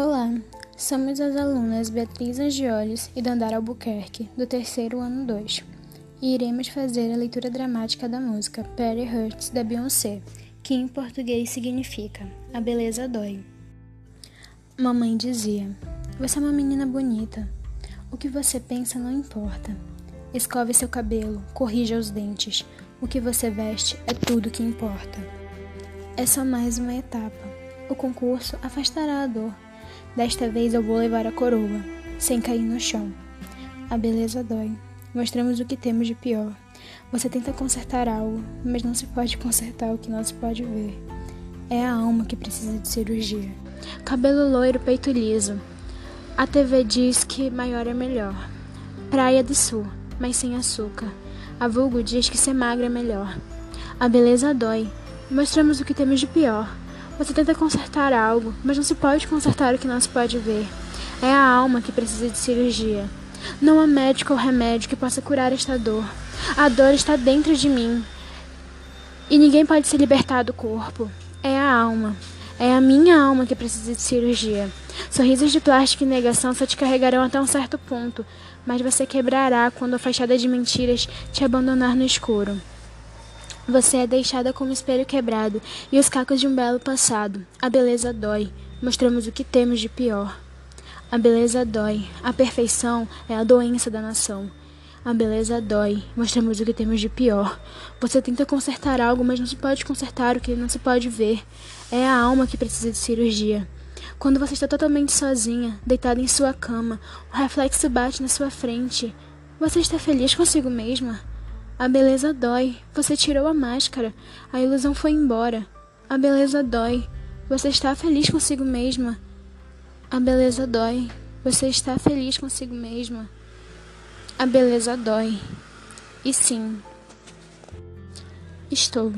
Olá, somos as alunas Beatriz Angioles e Dandara Albuquerque, do terceiro ano 2, e iremos fazer a leitura dramática da música Perry Hurts da Beyoncé, que em português significa A Beleza Dói. Mamãe dizia: Você é uma menina bonita. O que você pensa não importa. Escove seu cabelo, corrija os dentes. O que você veste é tudo que importa. É só mais uma etapa. O concurso afastará a dor Desta vez eu vou levar a coroa, sem cair no chão. A beleza dói. Mostramos o que temos de pior. Você tenta consertar algo, mas não se pode consertar o que não se pode ver. É a alma que precisa de cirurgia. Cabelo loiro, peito liso. A TV diz que maior é melhor. Praia do Sul, mas sem açúcar. A vulgo diz que ser magra é melhor. A beleza dói. Mostramos o que temos de pior. Você tenta consertar algo, mas não se pode consertar o que não se pode ver. É a alma que precisa de cirurgia. Não há médico ou remédio que possa curar esta dor. A dor está dentro de mim. E ninguém pode se libertar do corpo. É a alma. É a minha alma que precisa de cirurgia. Sorrisos de plástico e negação só te carregarão até um certo ponto, mas você quebrará quando a fachada de mentiras te abandonar no escuro. Você é deixada como espelho quebrado e os cacos de um belo passado. A beleza dói, mostramos o que temos de pior. A beleza dói, a perfeição é a doença da nação. A beleza dói, mostramos o que temos de pior. Você tenta consertar algo, mas não se pode consertar o que não se pode ver. É a alma que precisa de cirurgia. Quando você está totalmente sozinha, deitada em sua cama, o reflexo bate na sua frente. Você está feliz consigo mesma? A beleza dói. Você tirou a máscara. A ilusão foi embora. A beleza dói. Você está feliz consigo mesma. A beleza dói. Você está feliz consigo mesma. A beleza dói. E sim, estou.